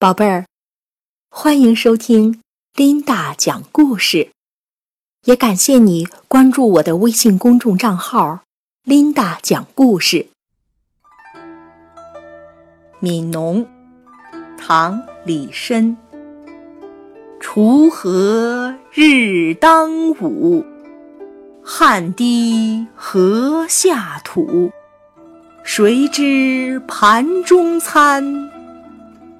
宝贝儿，欢迎收听琳达讲故事，也感谢你关注我的微信公众账号“琳达讲故事”。《悯农》唐·李绅。锄禾日当午，汗滴禾下土。谁知盘中餐？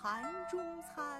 盘中餐？